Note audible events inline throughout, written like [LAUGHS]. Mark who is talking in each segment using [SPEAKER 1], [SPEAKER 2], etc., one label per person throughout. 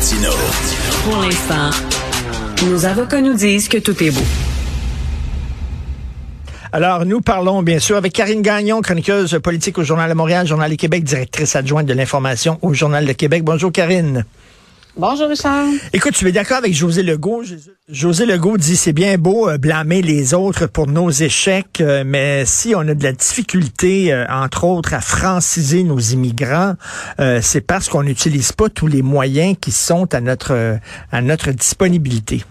[SPEAKER 1] Martino.
[SPEAKER 2] Pour l'instant, nos avocats nous disent que tout est beau.
[SPEAKER 3] Alors, nous parlons bien sûr avec Karine Gagnon, chroniqueuse politique au Journal de Montréal, Journal de Québec, directrice adjointe de l'information au Journal de Québec. Bonjour Karine.
[SPEAKER 4] Bonjour Richard.
[SPEAKER 3] Écoute, tu es d'accord avec José Legault? José Legault dit c'est bien beau euh, blâmer les autres pour nos échecs, euh, mais si on a de la difficulté, euh, entre autres, à franciser nos immigrants, c'est parce qu'on n'utilise pas tous les moyens qui sont à notre à notre disponibilité.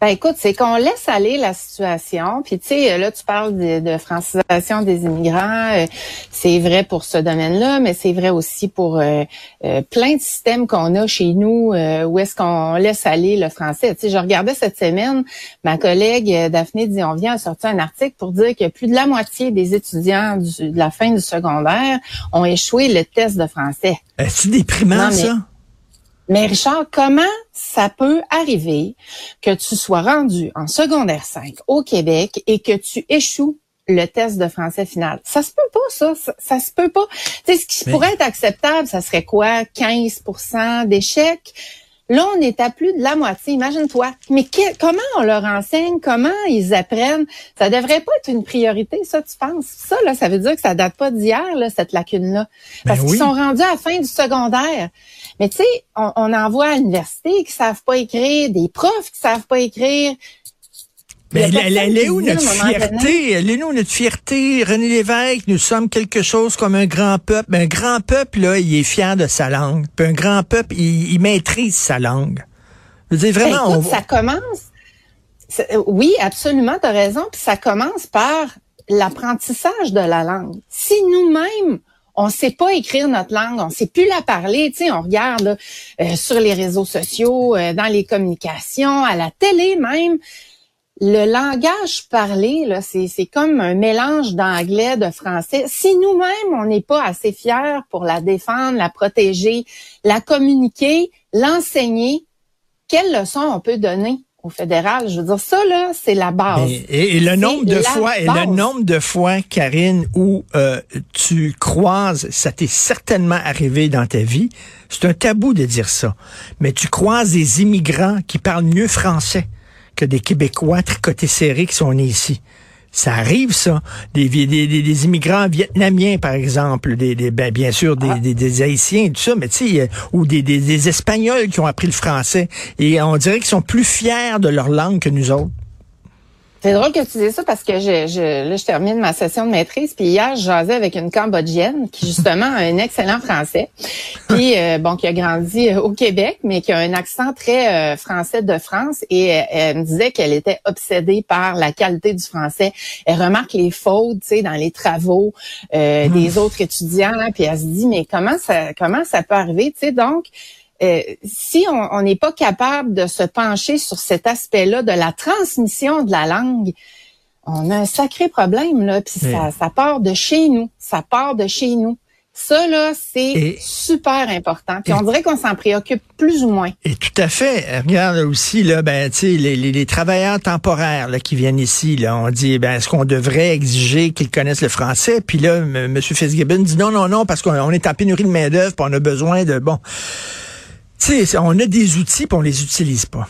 [SPEAKER 4] Ben écoute, c'est qu'on laisse aller la situation. Puis tu sais, là tu parles de, francisation des immigrants. Euh, c'est vrai pour ce domaine-là, mais c'est vrai aussi pour euh, euh, plein de systèmes qu'on a chez nous où est-ce qu'on laisse aller le français. Tu sais, je regardais cette semaine, ma collègue Daphné Dionvien a sorti un article pour dire que plus de la moitié des étudiants de la fin du secondaire ont échoué le test de français.
[SPEAKER 3] C'est déprimant ça?
[SPEAKER 4] Mais Richard, comment ça peut arriver que tu sois rendu en secondaire 5 au Québec et que tu échoues le test de français final? Ça se peut pas, ça. Ça, se peut pas. Tu sais, ce qui pourrait être acceptable, ça serait quoi? 15% d'échecs? Là, on est à plus de la moitié. Imagine-toi. Mais comment on leur enseigne? Comment ils apprennent? Ça devrait pas être une priorité, ça, tu penses? Ça, là, ça veut dire que ça date pas d'hier, là, cette lacune-là. Ben Parce qu'ils sont rendus à la fin du secondaire. Mais tu sais, on, on en voit à l'université qui savent pas écrire, des profs qui savent pas écrire.
[SPEAKER 3] Mais elle, est où notre fierté? Elle est où notre fierté? René Lévesque, nous sommes quelque chose comme un grand peuple. un grand peuple, là, il est fier de sa langue. Puis un grand peuple, il, maîtrise sa langue.
[SPEAKER 4] Je veux dire, vraiment, ben, écoute, ça commence. Oui, absolument, tu as raison. Puis ça commence par l'apprentissage de la langue. Si nous-mêmes, on sait pas écrire notre langue, on sait plus la parler. Tu sais, on regarde euh, sur les réseaux sociaux, euh, dans les communications, à la télé même le langage parlé, là, c'est, c'est comme un mélange d'anglais, de français. Si nous-mêmes, on n'est pas assez fiers pour la défendre, la protéger, la communiquer, l'enseigner, quelle leçon on peut donner au fédéral? Je veux dire, ça, là, c'est la base.
[SPEAKER 3] Et, le nombre de fois, et le nombre de fois, Karine, où euh, tu croises, ça t'est certainement arrivé dans ta vie, c'est un tabou de dire ça, mais tu croises des immigrants qui parlent mieux français que des Québécois tricotés serrés qui sont nés ici. Ça arrive, ça. Des, des, des, immigrants vietnamiens, par exemple, des, des ben, bien sûr des, ah. des, Haïtiens, tout ça, mais tu sais, euh, ou des, des Espagnols qui ont appris le français. Et on dirait qu'ils sont plus fiers de leur langue que nous autres.
[SPEAKER 4] C'est drôle que tu dises ça parce que je, je, là, je termine ma session de maîtrise. Puis hier, je jasais avec une Cambodgienne qui, justement, a un excellent français. Puis, euh, bon, qui a grandi euh, au Québec, mais qui a un accent très euh, français de France. Et elle me disait qu'elle était obsédée par la qualité du français. Elle remarque les fautes, tu sais, dans les travaux des mmh. autres étudiants. Là, puis elle se dit, mais comment ça, comment ça peut arriver, tu sais, donc... Euh, si on n'est pas capable de se pencher sur cet aspect-là de la transmission de la langue, on a un sacré problème là. Puis ça, ça part de chez nous, ça part de chez nous. Ça, là, c'est super important. Puis on dirait qu'on s'en préoccupe plus ou moins.
[SPEAKER 3] Et tout à fait. Regarde aussi, là, ben, tu sais, les, les, travailleurs temporaires là, qui viennent ici, là, on dit, ben, est-ce qu'on devrait exiger qu'ils connaissent le français? Puis là, M. Fitzgibbon dit non, non, non, parce qu'on est en pénurie de main-d'œuvre, on a besoin de, bon tu sais, on a des outils puis on les utilise pas.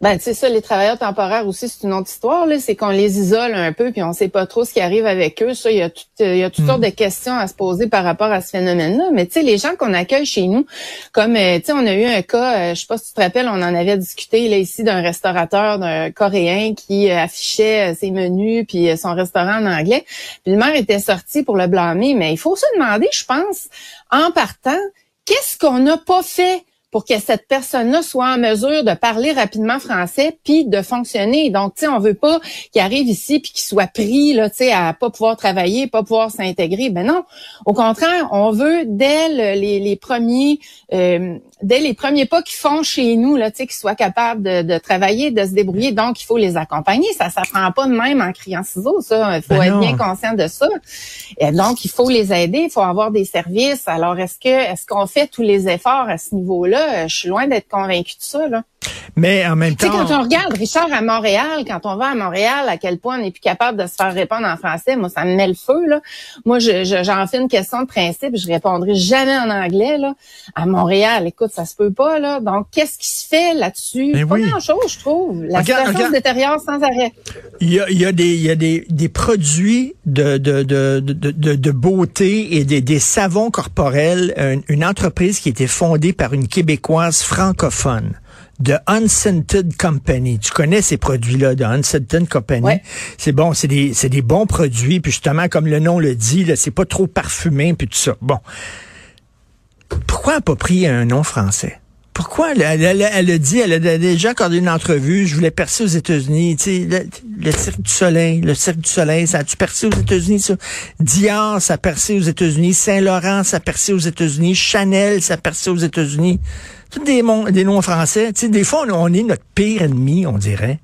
[SPEAKER 4] Ben, tu sais ça, les travailleurs temporaires aussi, c'est une autre histoire. Là, c'est qu'on les isole un peu, puis on sait pas trop ce qui arrive avec eux. Ça, il y a, tout, il y a toutes hmm. sortes de questions à se poser par rapport à ce phénomène-là. Mais tu sais, les gens qu'on accueille chez nous, comme euh, tu sais, on a eu un cas, euh, je sais pas si tu te rappelles, on en avait discuté là ici d'un restaurateur, d'un Coréen qui euh, affichait ses menus puis son restaurant en anglais. Puis le maire était sorti pour le blâmer, mais il faut se demander, je pense, en partant qu'est-ce qu'on n'a pas fait? Pour que cette personne-là soit en mesure de parler rapidement français puis de fonctionner. Donc, tu sais, on veut pas qu'il arrive ici puis qu'il soit pris là, tu sais, à pas pouvoir travailler, pas pouvoir s'intégrer. Ben non. Au contraire, on veut dès les, les premiers euh, dès les premiers pas qu'ils font chez nous, là, tu sais, qu'ils soient capables de, de, travailler, de se débrouiller. Donc, il faut les accompagner. Ça, ça prend pas de même en criant ciseaux, ça. Il faut ben être bien conscient de ça. Et donc, il faut les aider. Il faut avoir des services. Alors, est-ce que, est-ce qu'on fait tous les efforts à ce niveau-là? Je suis loin d'être convaincue de ça, là.
[SPEAKER 3] Mais en même temps.
[SPEAKER 4] Tu sais, quand on regarde Richard à Montréal, quand on va à Montréal, à quel point on n'est plus capable de se faire répondre en français, moi, ça me met le feu, là. Moi, je, j'en fais une question de principe, je répondrai jamais en anglais, là. À Montréal, écoute, ça se peut pas, là. Donc, qu'est-ce qui se fait là-dessus? Pas grand-chose, je trouve. La situation se détériore sans arrêt.
[SPEAKER 3] Il y a, il y a des, il y a des, des produits de, de, de, de, de beauté et des, des savons corporels, une, une entreprise qui a été fondée par une Québécoise francophone de Unscented Company. Tu connais ces produits-là de Unscented Company? C'est bon, c'est des, c'est des bons produits. Puis justement, comme le nom le dit, là, c'est pas trop parfumé, puis tout ça. Bon. Pourquoi n'a pas pris un nom français? Pourquoi? Elle, elle, elle, a dit, elle a déjà accordé une entrevue, je voulais percer aux États-Unis, tu sais, le, le, Cirque du Soleil, le Cirque du Soleil, ça a-tu percé aux États-Unis, ça? Dior, ça a percé aux États-Unis, Saint-Laurent, ça a percé aux États-Unis, Chanel, ça a percé aux États-Unis. Tous des, des noms français. Tu sais, des fois, on, est notre pire ennemi, on dirait.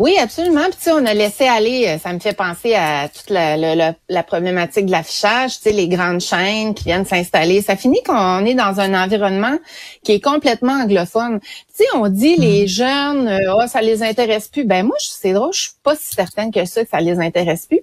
[SPEAKER 4] Oui, absolument. Puis on a laissé aller, euh, ça me fait penser à toute la, la, la problématique de l'affichage, tu sais, les grandes chaînes qui viennent s'installer. Ça finit qu'on est dans un environnement qui est complètement anglophone. Tu sais, on dit les mm. jeunes, euh, oh, ça les intéresse plus. Ben moi, c'est drôle, je suis pas si certaine que ça, que ça les intéresse plus.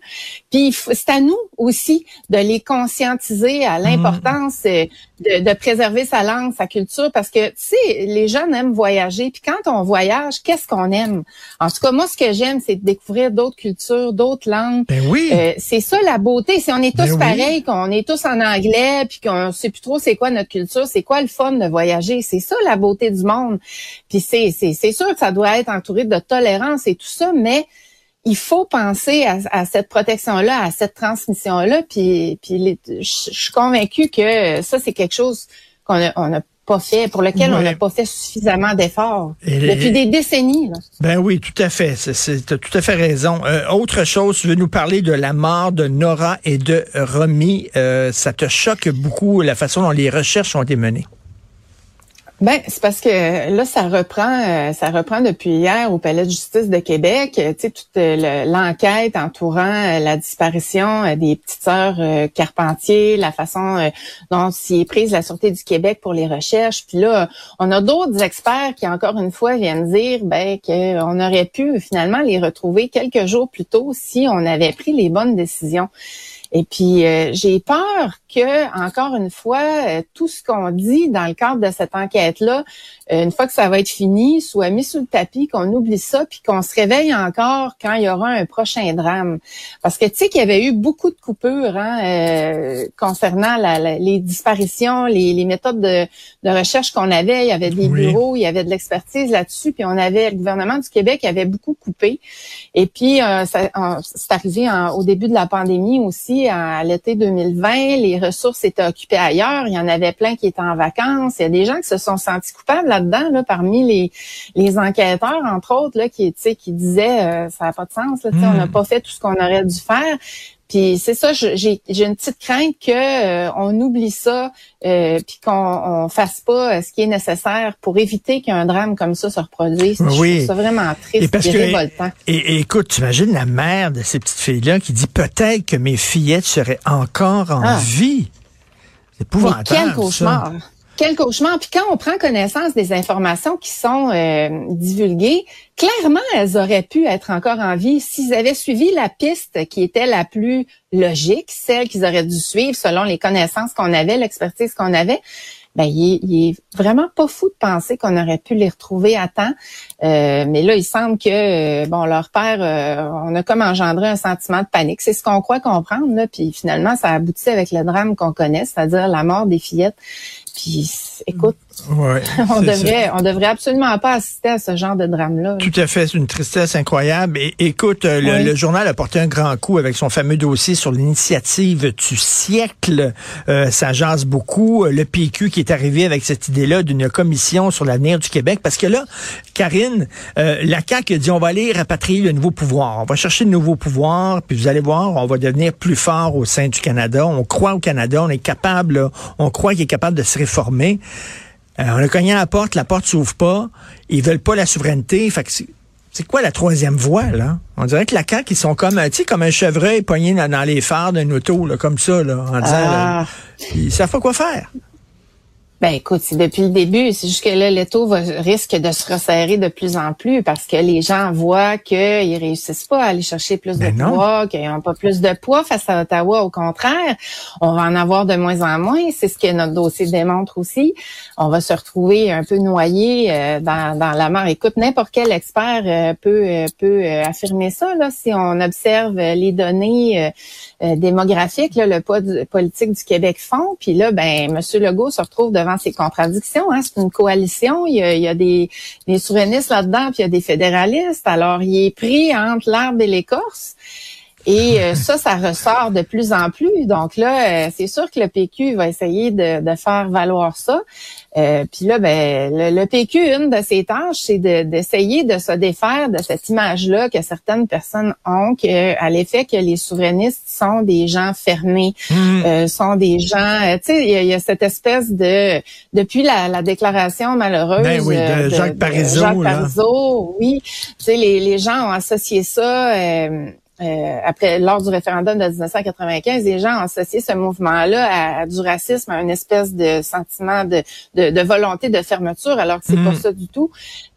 [SPEAKER 4] Puis c'est à nous aussi de les conscientiser à l'importance mm. De, de, préserver sa langue, sa culture, parce que tu sais, les jeunes aiment voyager. Puis quand on voyage, qu'est-ce qu'on aime? En tout cas, moi, ce que j'aime, c'est de découvrir d'autres cultures, d'autres langues.
[SPEAKER 3] Ben oui.
[SPEAKER 4] Euh, c'est ça la beauté. Si on est tous ben pareils, qu'on est tous en anglais, puis qu'on sait plus trop c'est quoi notre culture, c'est quoi le fun de voyager. C'est ça la beauté du monde. Puis c'est c'est sûr que ça doit être entouré de tolérance et tout ça, mais il faut penser à, cette protection-là, à cette transmission-là. Puis, puis je suis convaincue que ça, c'est quelque chose qu'on a, on a pas fait, pour lequel on n'a pas fait suffisamment d'efforts depuis des décennies.
[SPEAKER 3] Ben oui, tout à fait. C'est tout à fait raison. Euh, autre chose, tu veux nous parler de la mort de Nora et de Romy. Euh, ça te choque beaucoup la façon dont les recherches ont été menées.
[SPEAKER 4] Ben, c'est parce que là, ça reprend, euh, ça reprend depuis hier au Palais de justice de Québec. Tu sais, toute l'enquête entourant la disparition des petites sœurs Carpentier, la façon dont s'y est prise la Sûreté du Québec pour les recherches. Puis là, on a d'autres experts qui, encore une fois, viennent dire ben, qu'on aurait pu finalement les retrouver quelques jours plus tôt si on avait pris les bonnes décisions. Et puis, euh, j'ai peur que, encore une fois, euh, tout ce qu'on dit dans le cadre de cette enquête-là, euh, une fois que ça va être fini, soit mis sous le tapis, qu'on oublie ça, puis qu'on se réveille encore quand il y aura un prochain drame. Parce que tu sais qu'il y avait eu beaucoup de coupures hein, concernant les disparitions, les, méthodes de, recherche qu'on avait. Il y avait des bureaux, il y avait de l'expertise là-dessus, puis on avait le gouvernement du Québec qui avait beaucoup coupé. Et puis, c'est arrivé au début de la pandémie aussi à l'été 2020, les ressources étaient occupées ailleurs. Il y en avait plein qui étaient en vacances. Il y a des gens qui se sont sentis coupables là-dedans, là, parmi les, les enquêteurs, entre autres, là, qui, qui disaient euh, ça n'a pas de sens, là, on n'a hmm. pas fait tout ce qu'on aurait dû faire. Puis c'est ça, j'ai une petite crainte que euh, on oublie ça, euh, puis qu'on on fasse pas euh, ce qui est nécessaire pour éviter qu'un drame comme ça se reproduise.
[SPEAKER 3] Oui.
[SPEAKER 4] Je vraiment triste et, révoltant.
[SPEAKER 3] Et, écoute, tu imagines la mère de ces petites filles-là qui dit peut-être que mes fillettes seraient encore en ah. vie. C'est épouvantable.
[SPEAKER 4] quel cauchemar. Quel cauchemar. Puis quand on prend connaissance des informations qui sont euh, divulguées, clairement, elles auraient pu être encore en vie s'ils avaient suivi la piste qui était la plus logique, celle qu'ils auraient dû suivre selon les connaissances qu'on avait, l'expertise qu'on avait ben il est, vraiment pas fou de penser qu'on aurait pu les retrouver à temps. Euh, mais là, il semble que euh, bon, leur père, euh, on a comme engendré un sentiment de panique. C'est ce qu'on croit comprendre, là. Puis finalement, ça aboutit avec le drame qu'on connaît, c'est-à-dire la mort des fillettes. Puis écoute, [LAUGHS] on devrait, on devrait absolument pas assister à ce genre de drame-là.
[SPEAKER 3] Tout à fait, c'est une tristesse incroyable. Et écoute, euh, le, journal a porté un grand coup avec son fameux dossier sur l'initiative du siècle. Euh, ça jase beaucoup. Le PQ qui est arrivé avec cette idée-là d'une commission sur l'avenir du Québec, parce que là, Karine, euh, la CAQ a dit on va aller rapatrier le nouveau pouvoir. On va chercher le nouveau pouvoir, puis vous allez voir, on va devenir plus fort au sein du Canada. On croit au Canada, on est capable, on croit qu'il est capable de se réformer. Euh, on a cogné à la porte, la porte s'ouvre pas. Ils veulent pas la souveraineté. Fait que c'est quoi la troisième voie, là? On dirait que la CAQ, ils sont comme, tu sais, comme un chevreuil pogné dans, les phares d'un auto, là, comme ça, là, en disant, ah. ils savent pas quoi faire.
[SPEAKER 4] Ben écoute, c'est depuis le début. C'est juste que là, l'étau risque de se resserrer de plus en plus parce que les gens voient qu'ils réussissent pas à aller chercher plus de ben poids, qu'ils n'ont pas plus de poids face à Ottawa. Au contraire, on va en avoir de moins en moins. C'est ce que notre dossier démontre aussi. On va se retrouver un peu noyé euh, dans, dans, la mer. Écoute, n'importe quel expert euh, peut euh, peut affirmer ça. Là, si on observe les données démographiques, là, le poids politique du Québec fond, puis là, ben, Monsieur Legault se retrouve devant ces contradictions. Hein. C'est une coalition. Il y a, des, des souverainistes là-dedans, puis il y a des fédéralistes. Alors, il est pris entre l'arbre et l'écorce. Et euh, ça, ça ressort de plus en plus. Donc là, euh, c'est sûr que le PQ va essayer de, de faire valoir ça. Euh, puis là, ben, le, PQ, une de ses tâches, c'est d'essayer de, se défaire de cette image-là que certaines personnes ont, que, à l'effet que les souverainistes sont des gens fermés, mmh. sont des gens, tu sais, il y, a cette espèce de, depuis la, déclaration malheureuse
[SPEAKER 3] ben oui, de, Jacques Parizeau,
[SPEAKER 4] Jacques Parizeau, oui, tu sais, les, les gens ont associé ça. Euh, après lors du référendum de 1995, les gens ont associé ce mouvement-là à, du racisme, à une espèce de sentiment de, de, volonté de fermeture, alors que c'est pas mm. ça du tout.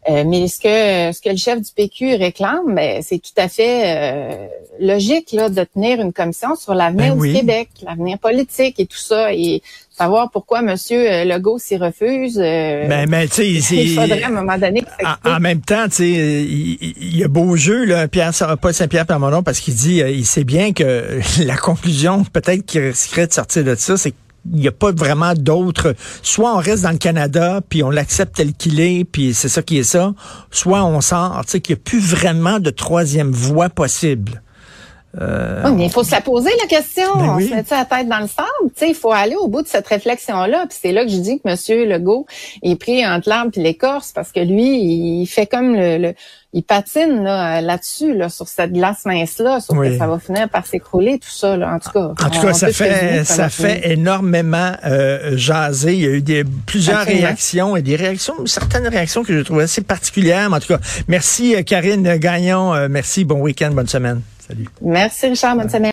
[SPEAKER 4] Euh, mais ce que ce que le chef du PQ réclame, ben, c'est tout à fait euh, logique là, de tenir une commission sur l'avenir ben du Québec, l'avenir politique et tout ça. Et savoir pourquoi Monsieur euh, Legault s'y refuse. Euh,
[SPEAKER 3] ben, ben tu sais, il
[SPEAKER 4] faudrait à un moment donné.
[SPEAKER 3] En, même temps, tu sais, il, y a beau jeu là, Pierre, pas Saint-Pierre Plamondon, parce qu'il dit, euh, il sait bien que [LAUGHS] la conclusion, peut-être qui risquerait de sortir de ça, c'est il n'y a pas vraiment d'autres. Soit on reste dans le Canada, puis on l'accepte tel qu'il est, puis c'est ça qui est ça. Soit on sort, tu sais, qu'il n'y a plus vraiment de troisième voie possible.
[SPEAKER 4] Euh, oui, mais il faut se la poser la question. Ben on se met la tête dans le sable? il faut aller au bout de cette réflexion-là. Puis c'est là que je dis que M. Legault est pris entre l'arbre et l'écorce parce que lui, il fait comme le, il patine là-dessus, là, sur cette glace mince-là, sauf que ça va finir par s'écrouler, tout ça. Là. En tout cas,
[SPEAKER 3] en tout cas, ça fait ça fait énormément euh, jaser. Il y a eu des plusieurs réactions et des réactions, certaines réactions que je trouvais assez particulières. en tout cas, merci euh, Karine Gagnon. Euh, merci. Bon week-end, bonne semaine.
[SPEAKER 4] Merci Richard, bonne semaine.